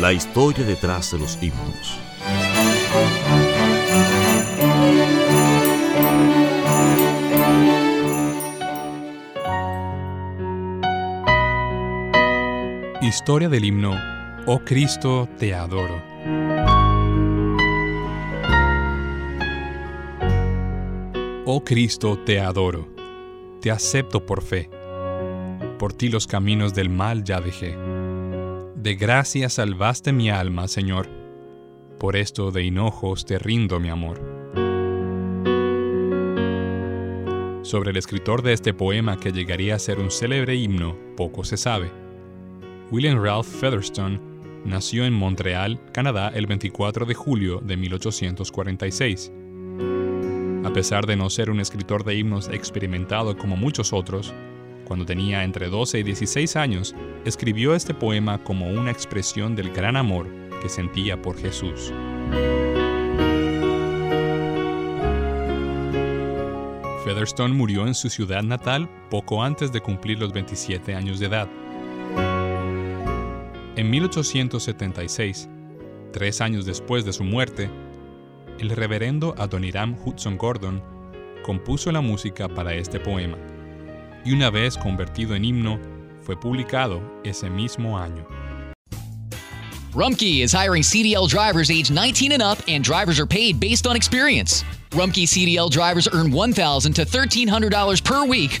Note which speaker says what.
Speaker 1: La historia detrás de los himnos.
Speaker 2: Historia del himno Oh Cristo, te adoro. Oh Cristo, te adoro. Te acepto por fe. Por ti los caminos del mal ya dejé de gracia salvaste mi alma, Señor. Por esto de hinojos te rindo mi amor. Sobre el escritor de este poema que llegaría a ser un célebre himno, poco se sabe. William Ralph Featherstone nació en Montreal, Canadá, el 24 de julio de 1846. A pesar de no ser un escritor de himnos experimentado como muchos otros, cuando tenía entre 12 y 16 años, escribió este poema como una expresión del gran amor que sentía por Jesús. Featherstone murió en su ciudad natal poco antes de cumplir los 27 años de edad. En 1876, tres años después de su muerte, el reverendo Adoniram Hudson Gordon compuso la música para este poema y una vez convertido en himno, fue publicado ese mismo año.
Speaker 3: Rumpke is hiring CDL drivers age 19 and up, and drivers are paid based on experience. Rumpke CDL drivers earn 1,000 to $1,300 per week,